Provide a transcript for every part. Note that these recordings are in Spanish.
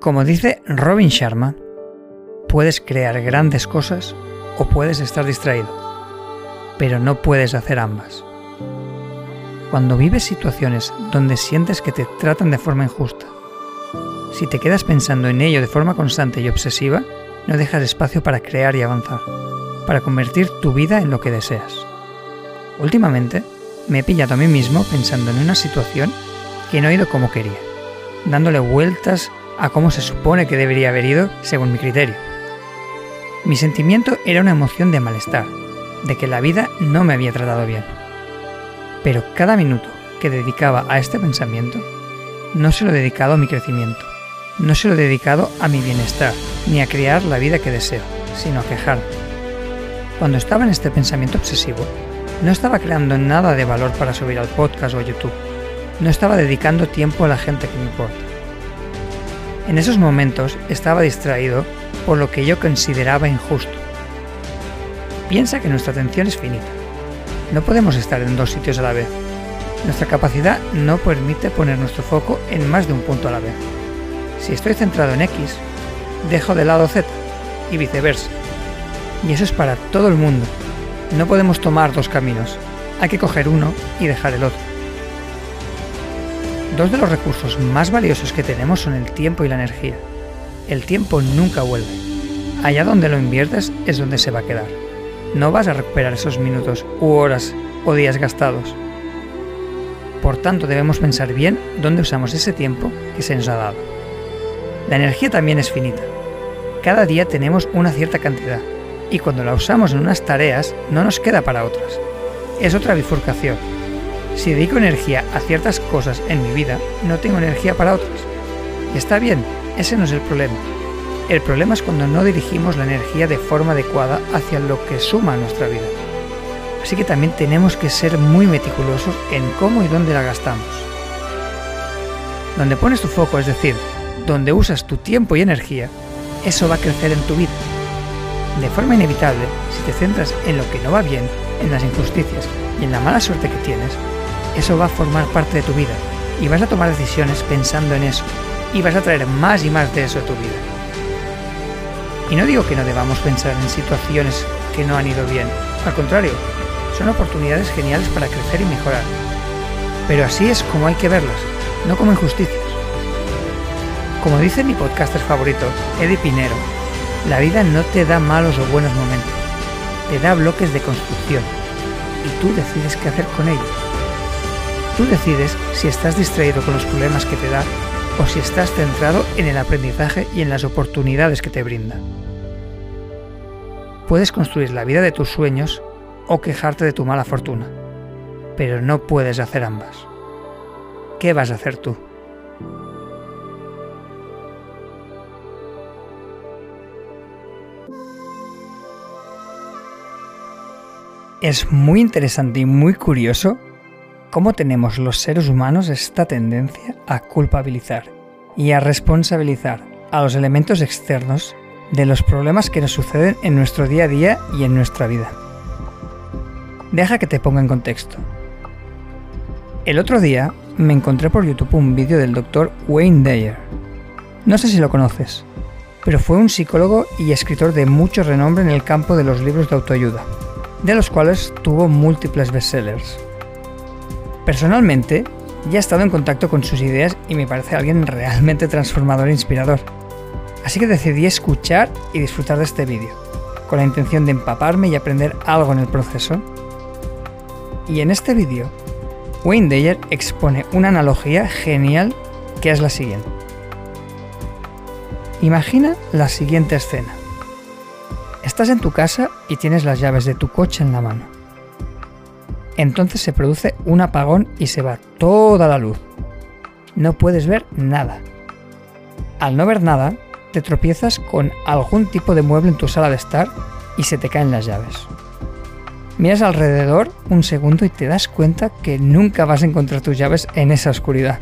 Como dice Robin Sharma, puedes crear grandes cosas o puedes estar distraído, pero no puedes hacer ambas. Cuando vives situaciones donde sientes que te tratan de forma injusta, si te quedas pensando en ello de forma constante y obsesiva, no dejas espacio para crear y avanzar, para convertir tu vida en lo que deseas. Últimamente, me he pillado a mí mismo pensando en una situación que no he ido como quería, dándole vueltas a cómo se supone que debería haber ido según mi criterio. Mi sentimiento era una emoción de malestar, de que la vida no me había tratado bien. Pero cada minuto que dedicaba a este pensamiento, no se lo he dedicado a mi crecimiento, no se lo he dedicado a mi bienestar, ni a crear la vida que deseo, sino a quejarme. Cuando estaba en este pensamiento obsesivo, no estaba creando nada de valor para subir al podcast o a YouTube. No estaba dedicando tiempo a la gente que me importa. En esos momentos estaba distraído por lo que yo consideraba injusto. Piensa que nuestra atención es finita. No podemos estar en dos sitios a la vez. Nuestra capacidad no permite poner nuestro foco en más de un punto a la vez. Si estoy centrado en X, dejo de lado Z y viceversa. Y eso es para todo el mundo, no podemos tomar dos caminos, hay que coger uno y dejar el otro. Dos de los recursos más valiosos que tenemos son el tiempo y la energía. El tiempo nunca vuelve. Allá donde lo inviertes es donde se va a quedar. No vas a recuperar esos minutos u horas o días gastados. Por tanto, debemos pensar bien dónde usamos ese tiempo que se nos ha dado. La energía también es finita. Cada día tenemos una cierta cantidad y cuando la usamos en unas tareas no nos queda para otras. Es otra bifurcación. Si dedico energía a ciertas cosas en mi vida, no tengo energía para otras. Y está bien, ese no es el problema. El problema es cuando no dirigimos la energía de forma adecuada hacia lo que suma a nuestra vida. Así que también tenemos que ser muy meticulosos en cómo y dónde la gastamos. Donde pones tu foco, es decir, donde usas tu tiempo y energía, eso va a crecer en tu vida de forma inevitable, si te centras en lo que no va bien, en las injusticias y en la mala suerte que tienes, eso va a formar parte de tu vida y vas a tomar decisiones pensando en eso y vas a traer más y más de eso a tu vida. Y no digo que no debamos pensar en situaciones que no han ido bien, al contrario, son oportunidades geniales para crecer y mejorar. Pero así es como hay que verlas, no como injusticias. Como dice mi podcaster favorito, Eddie Pinero, la vida no te da malos o buenos momentos, te da bloques de construcción y tú decides qué hacer con ellos. Tú decides si estás distraído con los problemas que te da o si estás centrado en el aprendizaje y en las oportunidades que te brinda. Puedes construir la vida de tus sueños o quejarte de tu mala fortuna, pero no puedes hacer ambas. ¿Qué vas a hacer tú? Es muy interesante y muy curioso cómo tenemos los seres humanos esta tendencia a culpabilizar y a responsabilizar a los elementos externos de los problemas que nos suceden en nuestro día a día y en nuestra vida. Deja que te ponga en contexto. El otro día me encontré por YouTube un vídeo del doctor Wayne Dyer. No sé si lo conoces, pero fue un psicólogo y escritor de mucho renombre en el campo de los libros de autoayuda de los cuales tuvo múltiples bestsellers. Personalmente, ya he estado en contacto con sus ideas y me parece alguien realmente transformador e inspirador. Así que decidí escuchar y disfrutar de este vídeo, con la intención de empaparme y aprender algo en el proceso. Y en este vídeo, Wayne Dyer expone una analogía genial que es la siguiente. Imagina la siguiente escena. Estás en tu casa y tienes las llaves de tu coche en la mano. Entonces se produce un apagón y se va toda la luz. No puedes ver nada. Al no ver nada, te tropiezas con algún tipo de mueble en tu sala de estar y se te caen las llaves. Miras alrededor un segundo y te das cuenta que nunca vas a encontrar tus llaves en esa oscuridad.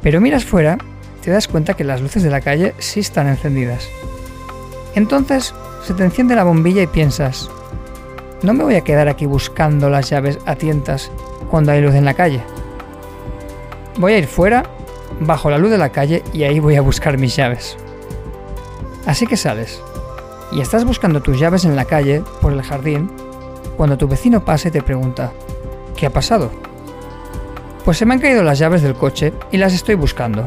Pero miras fuera, te das cuenta que las luces de la calle sí están encendidas. Entonces se te enciende la bombilla y piensas, no me voy a quedar aquí buscando las llaves a tientas cuando hay luz en la calle. Voy a ir fuera bajo la luz de la calle y ahí voy a buscar mis llaves. Así que sales y estás buscando tus llaves en la calle, por el jardín, cuando tu vecino pasa y te pregunta, ¿qué ha pasado? Pues se me han caído las llaves del coche y las estoy buscando.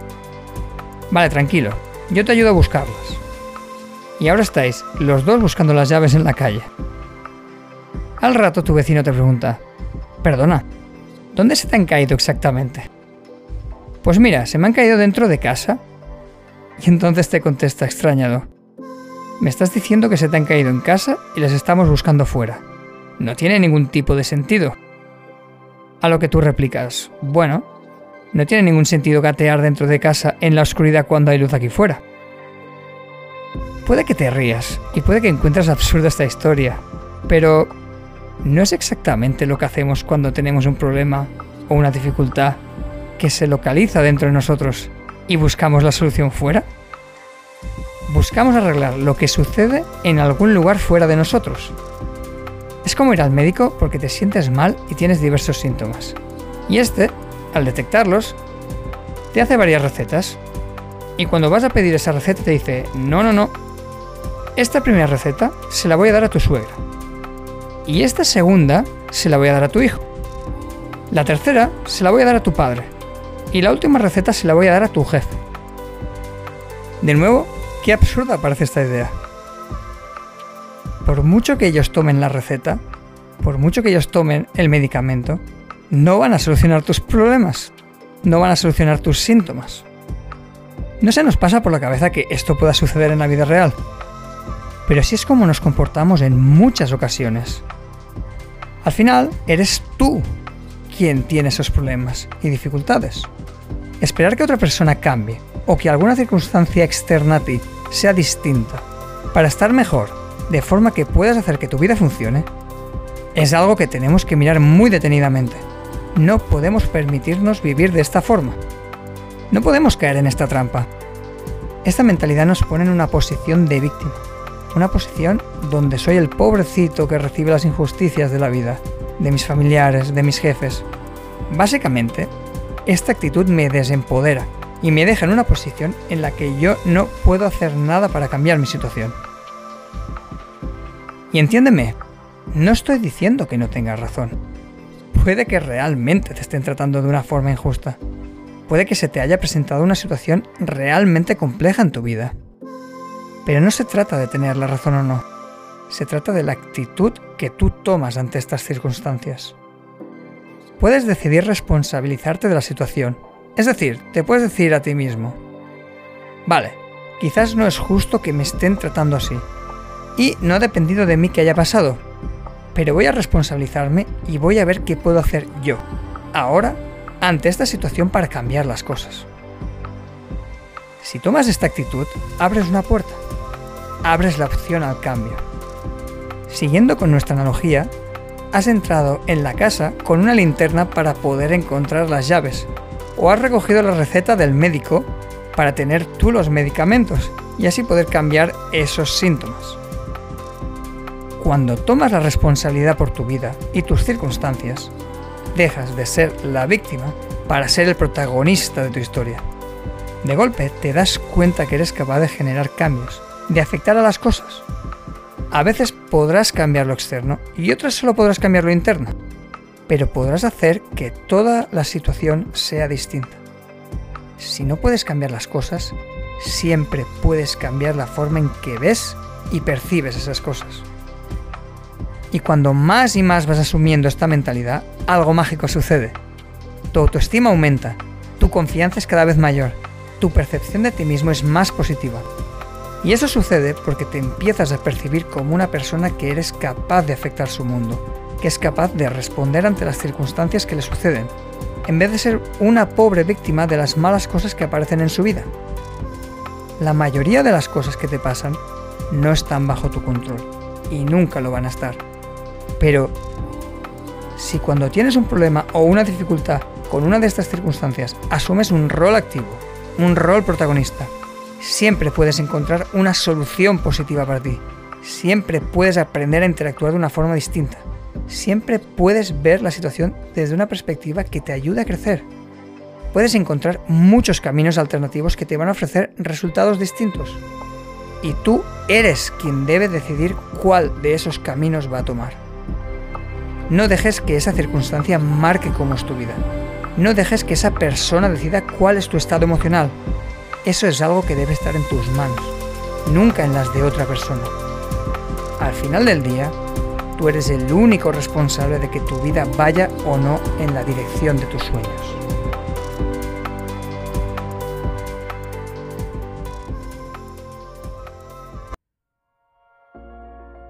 Vale, tranquilo, yo te ayudo a buscarlas. Y ahora estáis los dos buscando las llaves en la calle. Al rato tu vecino te pregunta, perdona, ¿dónde se te han caído exactamente? Pues mira, se me han caído dentro de casa. Y entonces te contesta extrañado, me estás diciendo que se te han caído en casa y las estamos buscando fuera. No tiene ningún tipo de sentido. A lo que tú replicas, bueno, no tiene ningún sentido gatear dentro de casa en la oscuridad cuando hay luz aquí fuera. Puede que te rías y puede que encuentres absurda esta historia, pero ¿no es exactamente lo que hacemos cuando tenemos un problema o una dificultad que se localiza dentro de nosotros y buscamos la solución fuera? Buscamos arreglar lo que sucede en algún lugar fuera de nosotros. Es como ir al médico porque te sientes mal y tienes diversos síntomas. Y este, al detectarlos, te hace varias recetas. Y cuando vas a pedir esa receta te dice, no, no, no, esta primera receta se la voy a dar a tu suegra. Y esta segunda se la voy a dar a tu hijo. La tercera se la voy a dar a tu padre. Y la última receta se la voy a dar a tu jefe. De nuevo, qué absurda parece esta idea. Por mucho que ellos tomen la receta, por mucho que ellos tomen el medicamento, no van a solucionar tus problemas, no van a solucionar tus síntomas. No se nos pasa por la cabeza que esto pueda suceder en la vida real, pero así es como nos comportamos en muchas ocasiones. Al final, eres tú quien tiene esos problemas y dificultades. Esperar que otra persona cambie o que alguna circunstancia externa a ti sea distinta para estar mejor, de forma que puedas hacer que tu vida funcione, es algo que tenemos que mirar muy detenidamente. No podemos permitirnos vivir de esta forma. No podemos caer en esta trampa. Esta mentalidad nos pone en una posición de víctima, una posición donde soy el pobrecito que recibe las injusticias de la vida, de mis familiares, de mis jefes. Básicamente, esta actitud me desempodera y me deja en una posición en la que yo no puedo hacer nada para cambiar mi situación. Y entiéndeme, no estoy diciendo que no tengas razón. Puede que realmente te estén tratando de una forma injusta. Puede que se te haya presentado una situación realmente compleja en tu vida. Pero no se trata de tener la razón o no. Se trata de la actitud que tú tomas ante estas circunstancias. Puedes decidir responsabilizarte de la situación es decir, te puedes decir a ti mismo, vale, quizás no es justo que me estén tratando así, y no ha dependido de mí que haya pasado, pero voy a responsabilizarme y voy a ver qué puedo hacer yo, ahora, ante esta situación para cambiar las cosas. Si tomas esta actitud, abres una puerta, abres la opción al cambio. Siguiendo con nuestra analogía, has entrado en la casa con una linterna para poder encontrar las llaves, o has recogido la receta del médico para tener tú los medicamentos y así poder cambiar esos síntomas. Cuando tomas la responsabilidad por tu vida y tus circunstancias, dejas de ser la víctima para ser el protagonista de tu historia. De golpe te das cuenta que eres capaz de generar cambios, de afectar a las cosas. A veces podrás cambiar lo externo y otras solo podrás cambiar lo interno pero podrás hacer que toda la situación sea distinta. Si no puedes cambiar las cosas, siempre puedes cambiar la forma en que ves y percibes esas cosas. Y cuando más y más vas asumiendo esta mentalidad, algo mágico sucede. Tu autoestima aumenta, tu confianza es cada vez mayor, tu percepción de ti mismo es más positiva. Y eso sucede porque te empiezas a percibir como una persona que eres capaz de afectar su mundo, que es capaz de responder ante las circunstancias que le suceden, en vez de ser una pobre víctima de las malas cosas que aparecen en su vida. La mayoría de las cosas que te pasan no están bajo tu control y nunca lo van a estar. Pero si cuando tienes un problema o una dificultad con una de estas circunstancias asumes un rol activo, un rol protagonista, siempre puedes encontrar una solución positiva para ti. Siempre puedes aprender a interactuar de una forma distinta siempre puedes ver la situación desde una perspectiva que te ayude a crecer. puedes encontrar muchos caminos alternativos que te van a ofrecer resultados distintos. Y tú eres quien debe decidir cuál de esos caminos va a tomar. No dejes que esa circunstancia marque cómo es tu vida. No dejes que esa persona decida cuál es tu estado emocional. Eso es algo que debe estar en tus manos, nunca en las de otra persona. Al final del día, tú eres el único responsable de que tu vida vaya o no en la dirección de tus sueños.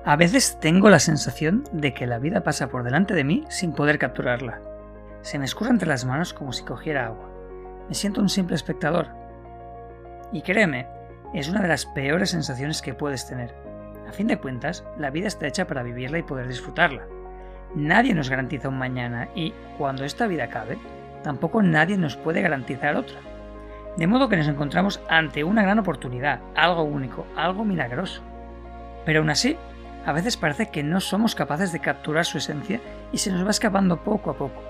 A veces tengo la sensación de que la vida pasa por delante de mí sin poder capturarla. Se me escurre entre las manos como si cogiera agua. Me siento un simple espectador. Y créeme, es una de las peores sensaciones que puedes tener. A fin de cuentas, la vida está hecha para vivirla y poder disfrutarla. Nadie nos garantiza un mañana y, cuando esta vida acabe, tampoco nadie nos puede garantizar otra. De modo que nos encontramos ante una gran oportunidad, algo único, algo milagroso. Pero aún así, a veces parece que no somos capaces de capturar su esencia y se nos va escapando poco a poco.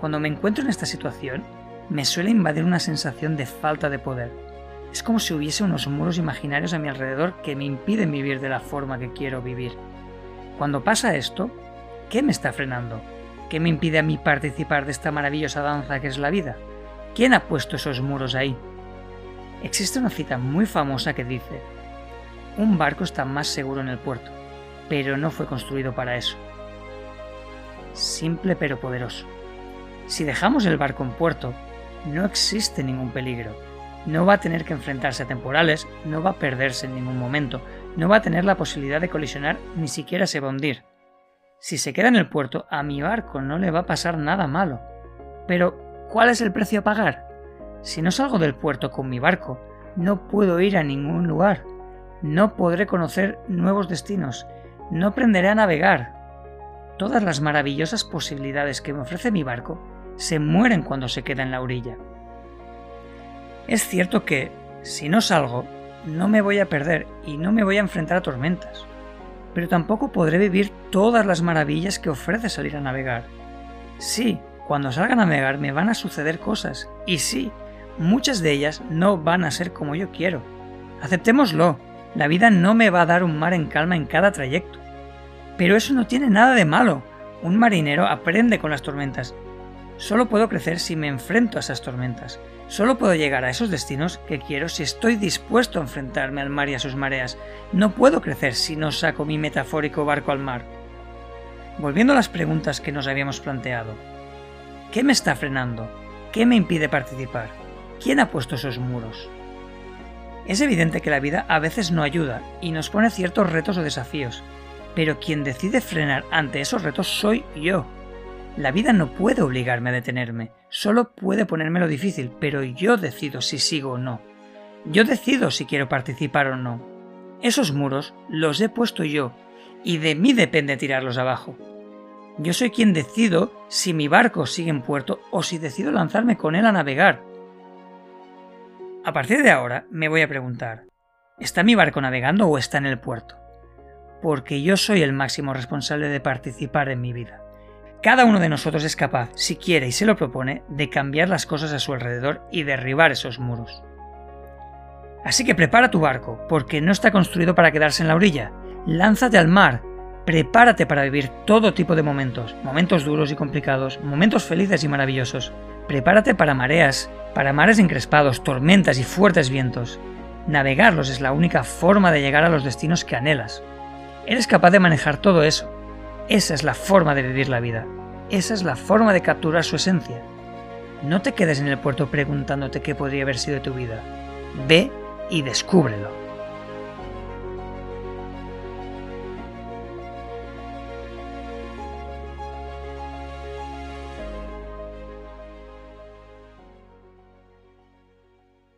Cuando me encuentro en esta situación, me suele invadir una sensación de falta de poder. Es como si hubiese unos muros imaginarios a mi alrededor que me impiden vivir de la forma que quiero vivir. Cuando pasa esto, ¿qué me está frenando? ¿Qué me impide a mí participar de esta maravillosa danza que es la vida? ¿Quién ha puesto esos muros ahí? Existe una cita muy famosa que dice, un barco está más seguro en el puerto, pero no fue construido para eso. Simple pero poderoso. Si dejamos el barco en puerto, no existe ningún peligro. No va a tener que enfrentarse a temporales, no va a perderse en ningún momento, no va a tener la posibilidad de colisionar, ni siquiera se va a hundir. Si se queda en el puerto, a mi barco no le va a pasar nada malo. Pero, ¿cuál es el precio a pagar? Si no salgo del puerto con mi barco, no puedo ir a ningún lugar. No podré conocer nuevos destinos. No aprenderé a navegar. Todas las maravillosas posibilidades que me ofrece mi barco se mueren cuando se queda en la orilla. Es cierto que, si no salgo, no me voy a perder y no me voy a enfrentar a tormentas, pero tampoco podré vivir todas las maravillas que ofrece salir a navegar. Sí, cuando salga a navegar me van a suceder cosas, y sí, muchas de ellas no van a ser como yo quiero. Aceptémoslo, la vida no me va a dar un mar en calma en cada trayecto. Pero eso no tiene nada de malo. Un marinero aprende con las tormentas Solo puedo crecer si me enfrento a esas tormentas. Solo puedo llegar a esos destinos que quiero si estoy dispuesto a enfrentarme al mar y a sus mareas. No puedo crecer si no saco mi metafórico barco al mar. Volviendo a las preguntas que nos habíamos planteado. ¿Qué me está frenando? ¿Qué me impide participar? ¿Quién ha puesto esos muros? Es evidente que la vida a veces no ayuda y nos pone ciertos retos o desafíos, pero quien decide frenar ante esos retos soy yo. La vida no puede obligarme a detenerme, solo puede ponérmelo difícil, pero yo decido si sigo o no. Yo decido si quiero participar o no. Esos muros los he puesto yo, y de mí depende tirarlos abajo. Yo soy quien decido si mi barco sigue en puerto o si decido lanzarme con él a navegar. A partir de ahora me voy a preguntar, ¿está mi barco navegando o está en el puerto? Porque yo soy el máximo responsable de participar en mi vida. Cada uno de nosotros es capaz, si quiere y se lo propone, de cambiar las cosas a su alrededor y derribar esos muros. Así que prepara tu barco, porque no está construido para quedarse en la orilla. Lánzate al mar, prepárate para vivir todo tipo de momentos, momentos duros y complicados, momentos felices y maravillosos. Prepárate para mareas, para mares encrespados, tormentas y fuertes vientos. Navegarlos es la única forma de llegar a los destinos que anhelas. Eres capaz de manejar todo eso, esa es la forma de vivir la vida. Esa es la forma de capturar su esencia. No te quedes en el puerto preguntándote qué podría haber sido tu vida. Ve y descúbrelo.